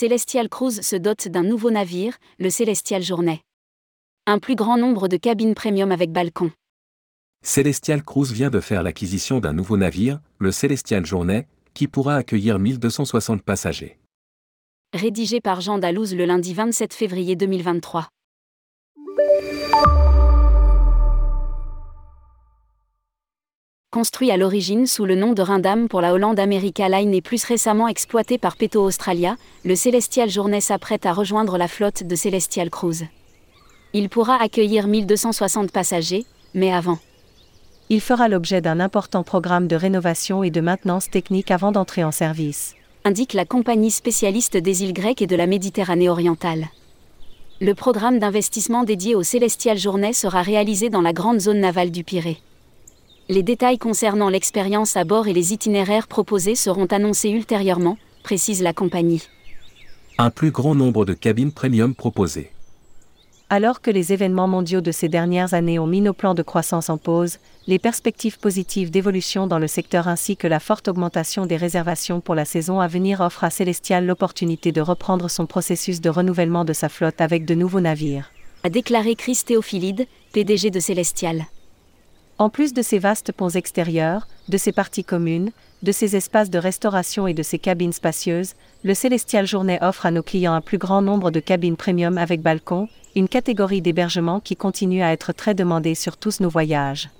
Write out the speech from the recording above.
Celestial Cruise se dote d'un nouveau navire, le Celestial Journey. Un plus grand nombre de cabines premium avec balcon. Celestial Cruise vient de faire l'acquisition d'un nouveau navire, le Celestial Journey, qui pourra accueillir 1260 passagers. Rédigé par Jean Dalouse le lundi 27 février 2023. Construit à l'origine sous le nom de Rindam pour la Hollande America Line et plus récemment exploité par Peto Australia, le Celestial Journey s'apprête à rejoindre la flotte de Celestial Cruise. Il pourra accueillir 1260 passagers, mais avant. Il fera l'objet d'un important programme de rénovation et de maintenance technique avant d'entrer en service. Indique la compagnie spécialiste des îles grecques et de la Méditerranée orientale. Le programme d'investissement dédié au Celestial Journey sera réalisé dans la grande zone navale du Pirée. Les détails concernant l'expérience à bord et les itinéraires proposés seront annoncés ultérieurement, précise la compagnie. Un plus grand nombre de cabines premium proposées. Alors que les événements mondiaux de ces dernières années ont mis nos plans de croissance en pause, les perspectives positives d'évolution dans le secteur ainsi que la forte augmentation des réservations pour la saison à venir offrent à Celestial l'opportunité de reprendre son processus de renouvellement de sa flotte avec de nouveaux navires. A déclaré Chris Théophilide, PDG de Celestial. En plus de ses vastes ponts extérieurs, de ses parties communes, de ses espaces de restauration et de ses cabines spacieuses, le Celestial Journée offre à nos clients un plus grand nombre de cabines premium avec balcon, une catégorie d'hébergement qui continue à être très demandée sur tous nos voyages.